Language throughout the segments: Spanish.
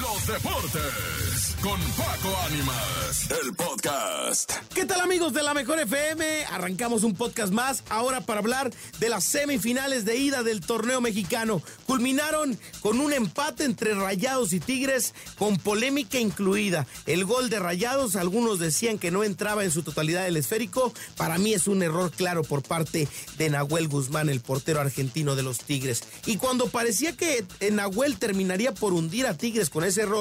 Lo los deportes con Paco Ánimas, el podcast. ¿Qué tal amigos de la Mejor FM? Arrancamos un podcast más ahora para hablar de las semifinales de ida del torneo mexicano. Culminaron con un empate entre Rayados y Tigres con polémica incluida. El gol de Rayados, algunos decían que no entraba en su totalidad el esférico. Para mí es un error claro por parte de Nahuel Guzmán, el portero argentino de los Tigres. Y cuando parecía que Nahuel terminaría por hundir a Tigres con ese error,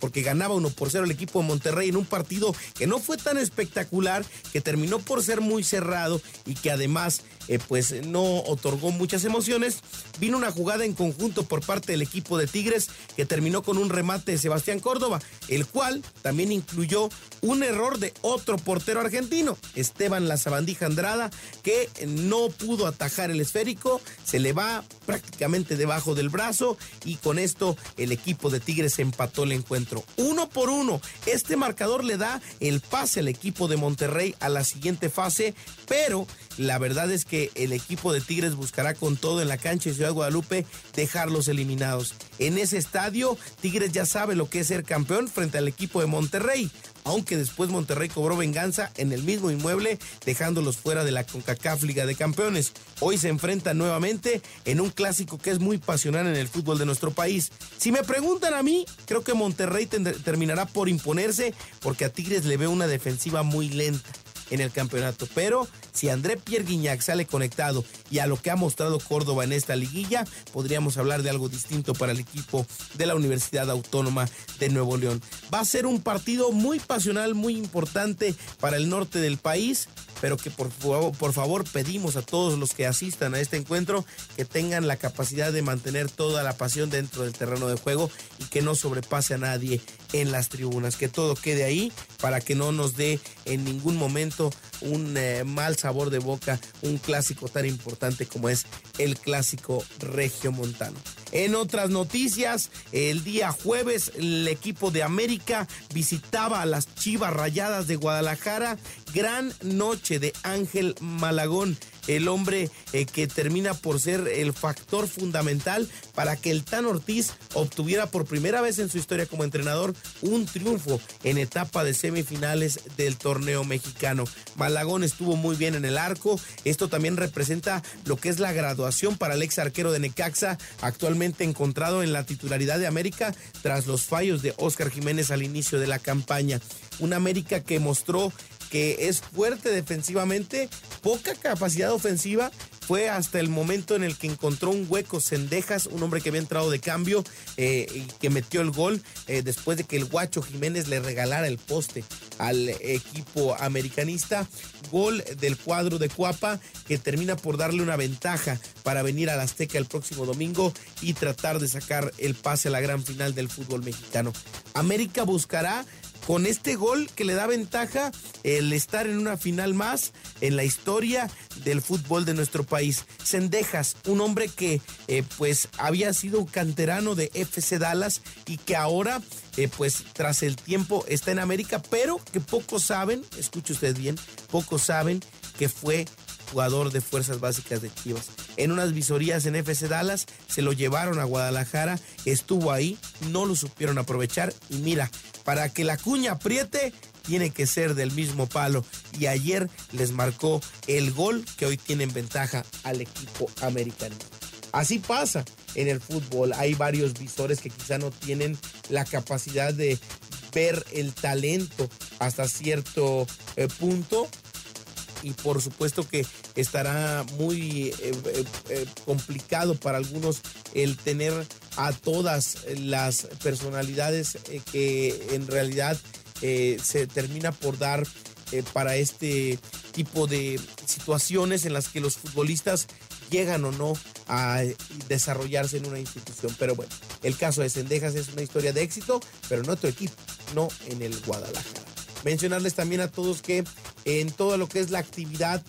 porque ganaba uno por cero el equipo de Monterrey en un partido que no fue tan espectacular, que terminó por ser muy cerrado y que además eh, pues no otorgó muchas emociones. Vino una jugada en conjunto por parte del equipo de Tigres que terminó con un remate de Sebastián Córdoba, el cual también incluyó un error de otro portero argentino, Esteban La Sabandija Andrada, que no pudo atajar el esférico, se le va prácticamente debajo del brazo y con esto el equipo de Tigres empató el encuentro. Uno por uno, este marcador le da el pase al equipo de Monterrey a la siguiente fase, pero la verdad es que el equipo de Tigres buscará con todo en la cancha de Ciudad Guadalupe dejarlos eliminados. En ese estadio, Tigres ya sabe lo que es ser campeón frente al equipo de Monterrey aunque después Monterrey cobró venganza en el mismo inmueble, dejándolos fuera de la CONCACAF Liga de Campeones. Hoy se enfrentan nuevamente en un clásico que es muy pasional en el fútbol de nuestro país. Si me preguntan a mí, creo que Monterrey terminará por imponerse porque a Tigres le ve una defensiva muy lenta en el campeonato. Pero si André Pierre Guignac sale conectado y a lo que ha mostrado Córdoba en esta liguilla, podríamos hablar de algo distinto para el equipo de la Universidad Autónoma de Nuevo León. Va a ser un partido muy pasional, muy importante para el norte del país pero que por favor, por favor pedimos a todos los que asistan a este encuentro que tengan la capacidad de mantener toda la pasión dentro del terreno de juego y que no sobrepase a nadie en las tribunas, que todo quede ahí para que no nos dé en ningún momento un eh, mal sabor de boca, un clásico tan importante como es el clásico regio montano. En otras noticias, el día jueves el equipo de América visitaba a las Chivas Rayadas de Guadalajara. Gran noche de Ángel Malagón el hombre eh, que termina por ser el factor fundamental para que el Tan Ortiz obtuviera por primera vez en su historia como entrenador un triunfo en etapa de semifinales del torneo mexicano. Malagón estuvo muy bien en el arco. Esto también representa lo que es la graduación para el ex arquero de Necaxa, actualmente encontrado en la titularidad de América tras los fallos de Oscar Jiménez al inicio de la campaña. Una América que mostró que es fuerte defensivamente, poca capacidad ofensiva. Fue hasta el momento en el que encontró un hueco Cendejas, un hombre que había entrado de cambio eh, y que metió el gol eh, después de que el Guacho Jiménez le regalara el poste al equipo americanista. Gol del cuadro de Cuapa que termina por darle una ventaja para venir al Azteca el próximo domingo y tratar de sacar el pase a la gran final del fútbol mexicano. América buscará con este gol que le da ventaja el estar en una final más en la historia del fútbol de nuestro país. Sendejas, un hombre que eh, pues había sido canterano de FC Dallas y que ahora eh, pues tras el tiempo está en América, pero que pocos saben, escuche usted bien, pocos saben que fue jugador de fuerzas básicas de Chivas. En unas visorías en FC Dallas se lo llevaron a Guadalajara, estuvo ahí, no lo supieron aprovechar y mira, para que la cuña apriete, tiene que ser del mismo palo. Y ayer les marcó el gol que hoy tienen ventaja al equipo americano. Así pasa en el fútbol. Hay varios visores que quizá no tienen la capacidad de ver el talento hasta cierto eh, punto. Y por supuesto que estará muy eh, eh, complicado para algunos el tener a todas las personalidades eh, que en realidad eh, se termina por dar eh, para este tipo de situaciones en las que los futbolistas llegan o no a desarrollarse en una institución. Pero bueno, el caso de Sendejas es una historia de éxito, pero en otro equipo, no en el Guadalajara. Mencionarles también a todos que en todo lo que es la actividad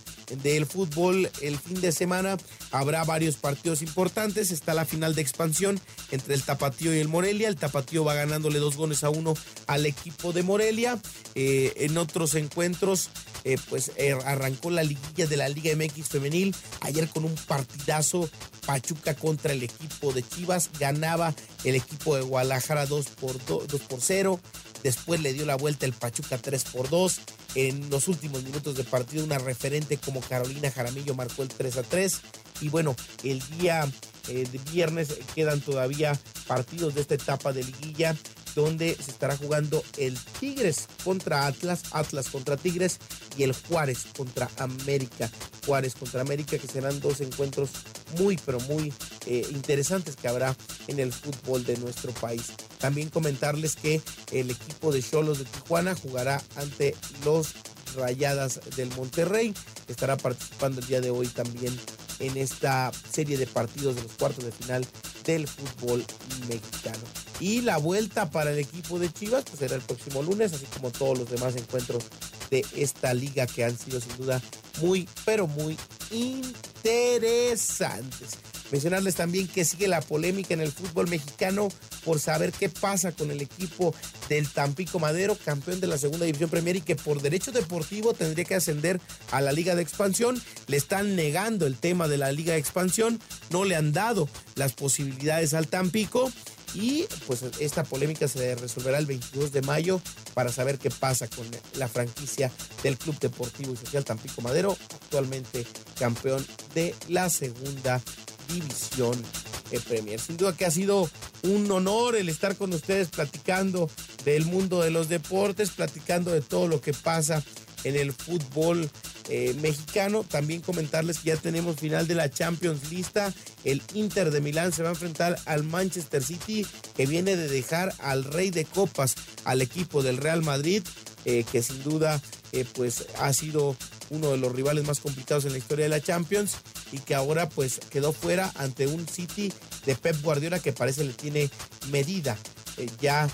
del fútbol el fin de semana habrá varios partidos importantes. Está la final de expansión entre el Tapatío y el Morelia. El Tapatío va ganándole dos goles a uno al equipo de Morelia. Eh, en otros encuentros, eh, pues eh, arrancó la liguilla de la Liga MX femenil. Ayer con un partidazo Pachuca contra el equipo de Chivas. Ganaba el equipo de Guadalajara 2 por, 2 por 0. Después le dio la vuelta el Pachuca 3 por 2. En los últimos minutos de partido, una referente como Carolina Jaramillo marcó el 3 a 3. Y bueno, el día eh, de viernes quedan todavía partidos de esta etapa de liguilla donde se estará jugando el Tigres contra Atlas, Atlas contra Tigres y el Juárez contra América. Juárez contra América, que serán dos encuentros muy, pero muy eh, interesantes que habrá en el fútbol de nuestro país. También comentarles que el equipo de Cholos de Tijuana jugará ante los Rayadas del Monterrey. Estará participando el día de hoy también en esta serie de partidos de los cuartos de final del fútbol mexicano. Y la vuelta para el equipo de Chivas pues será el próximo lunes, así como todos los demás encuentros de esta liga que han sido sin duda muy, pero muy interesantes. Mencionarles también que sigue la polémica en el fútbol mexicano por saber qué pasa con el equipo del Tampico Madero, campeón de la segunda división Premier y que por derecho deportivo tendría que ascender a la Liga de Expansión. Le están negando el tema de la Liga de Expansión, no le han dado las posibilidades al Tampico y pues esta polémica se resolverá el 22 de mayo para saber qué pasa con la franquicia del Club Deportivo y Social Tampico Madero, actualmente campeón de la segunda división Premier. Sin duda que ha sido un honor el estar con ustedes platicando del mundo de los deportes, platicando de todo lo que pasa en el fútbol eh, mexicano. También comentarles que ya tenemos final de la Champions lista. El Inter de Milán se va a enfrentar al Manchester City, que viene de dejar al rey de copas, al equipo del Real Madrid, eh, que sin duda eh, pues ha sido uno de los rivales más complicados en la historia de la Champions y que ahora pues quedó fuera ante un City de Pep Guardiola que parece le tiene medida ya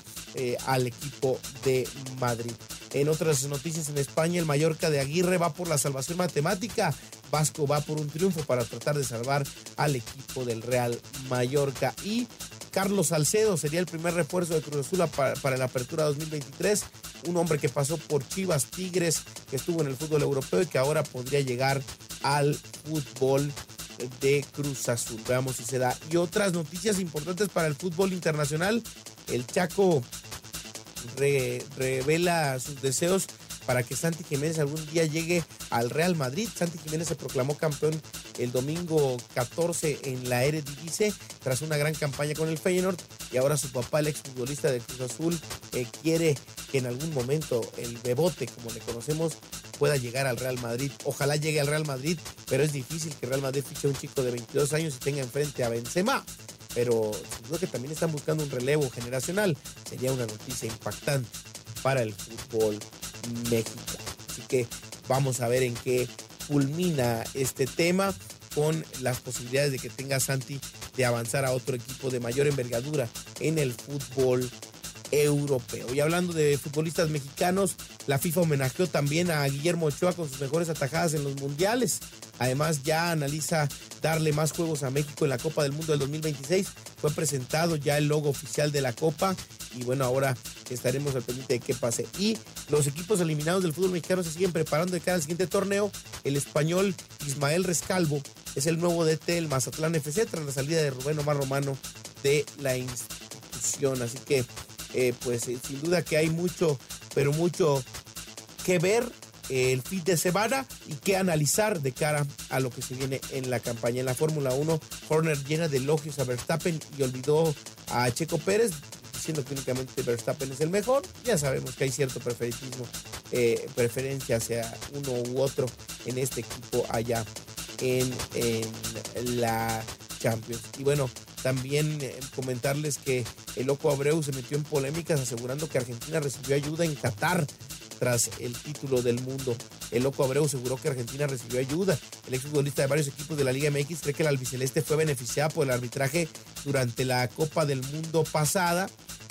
al equipo de Madrid. En otras noticias en España, el Mallorca de Aguirre va por la salvación matemática. Vasco va por un triunfo para tratar de salvar al equipo del Real Mallorca. Y Carlos Salcedo sería el primer refuerzo de Cruz Azul para, la apertura 2023. Un hombre que pasó por Chivas Tigres, que estuvo en el fútbol europeo y que ahora podría llegar al fútbol de Cruz Azul. Veamos si se da. Y otras noticias importantes para el fútbol internacional. El Chaco revela sus deseos para que Santi Jiménez algún día llegue al Real Madrid. Santi Jiménez se proclamó campeón el domingo 14 en la Eredivisie tras una gran campaña con el Feyenoord y ahora su papá, el exfutbolista de Cruz Azul, eh, quiere que en algún momento el Bebote, como le conocemos, pueda llegar al Real Madrid. Ojalá llegue al Real Madrid, pero es difícil que Real Madrid fiche a un chico de 22 años y tenga enfrente a Benzema pero creo que también están buscando un relevo generacional. Sería una noticia impactante para el fútbol mexicano. Así que vamos a ver en qué culmina este tema con las posibilidades de que tenga Santi de avanzar a otro equipo de mayor envergadura en el fútbol europeo. Y hablando de futbolistas mexicanos, la FIFA homenajeó también a Guillermo Ochoa con sus mejores atajadas en los mundiales. Además, ya analiza darle más juegos a México en la Copa del Mundo del 2026. Fue presentado ya el logo oficial de la Copa y bueno, ahora estaremos al pendiente de qué pase. Y los equipos eliminados del fútbol mexicano se siguen preparando de cara al siguiente torneo. El español Ismael Rescalvo es el nuevo DT del Mazatlán FC tras la salida de Rubén Omar Romano de la institución. Así que, eh, pues eh, sin duda que hay mucho, pero mucho que ver el fin de semana y qué analizar de cara a lo que se viene en la campaña. En la Fórmula 1, Horner llena de elogios a Verstappen y olvidó a Checo Pérez, diciendo que únicamente Verstappen es el mejor. Ya sabemos que hay cierto preferitismo, eh, preferencia hacia uno u otro en este equipo allá en, en la Champions. Y bueno, también eh, comentarles que el loco Abreu se metió en polémicas asegurando que Argentina recibió ayuda en Qatar tras el título del mundo. El loco Abreu aseguró que Argentina recibió ayuda. El exfutbolista de varios equipos de la Liga MX cree que el albiceleste fue beneficiada por el arbitraje durante la Copa del Mundo pasada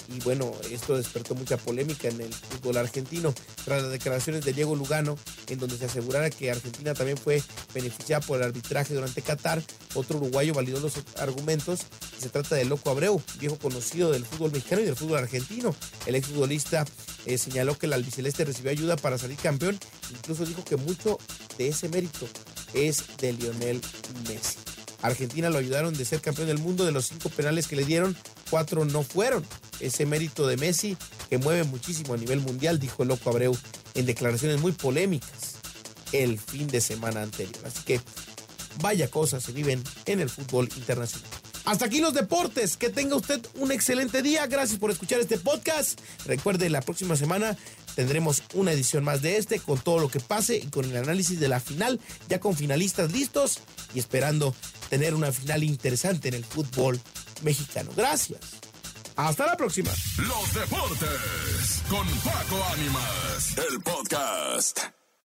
y bueno, esto despertó mucha polémica en el fútbol argentino tras las declaraciones de Diego Lugano, en donde se asegurara que Argentina también fue beneficiada por el arbitraje durante Qatar. Otro uruguayo validó los argumentos. Se trata de Loco Abreu, viejo conocido del fútbol mexicano y del fútbol argentino. El exfutbolista eh, señaló que el albiceleste recibió ayuda para salir campeón. Incluso dijo que mucho de ese mérito es de Lionel Messi. Argentina lo ayudaron de ser campeón del mundo de los cinco penales que le dieron, cuatro no fueron. Ese mérito de Messi que mueve muchísimo a nivel mundial, dijo el loco Abreu en declaraciones muy polémicas el fin de semana anterior. Así que vaya cosas se viven en el fútbol internacional. Hasta aquí los deportes. Que tenga usted un excelente día. Gracias por escuchar este podcast. Recuerde, la próxima semana tendremos una edición más de este con todo lo que pase y con el análisis de la final, ya con finalistas listos y esperando tener una final interesante en el fútbol mexicano. Gracias. Hasta la próxima. Los deportes con Paco Ánimas, el podcast.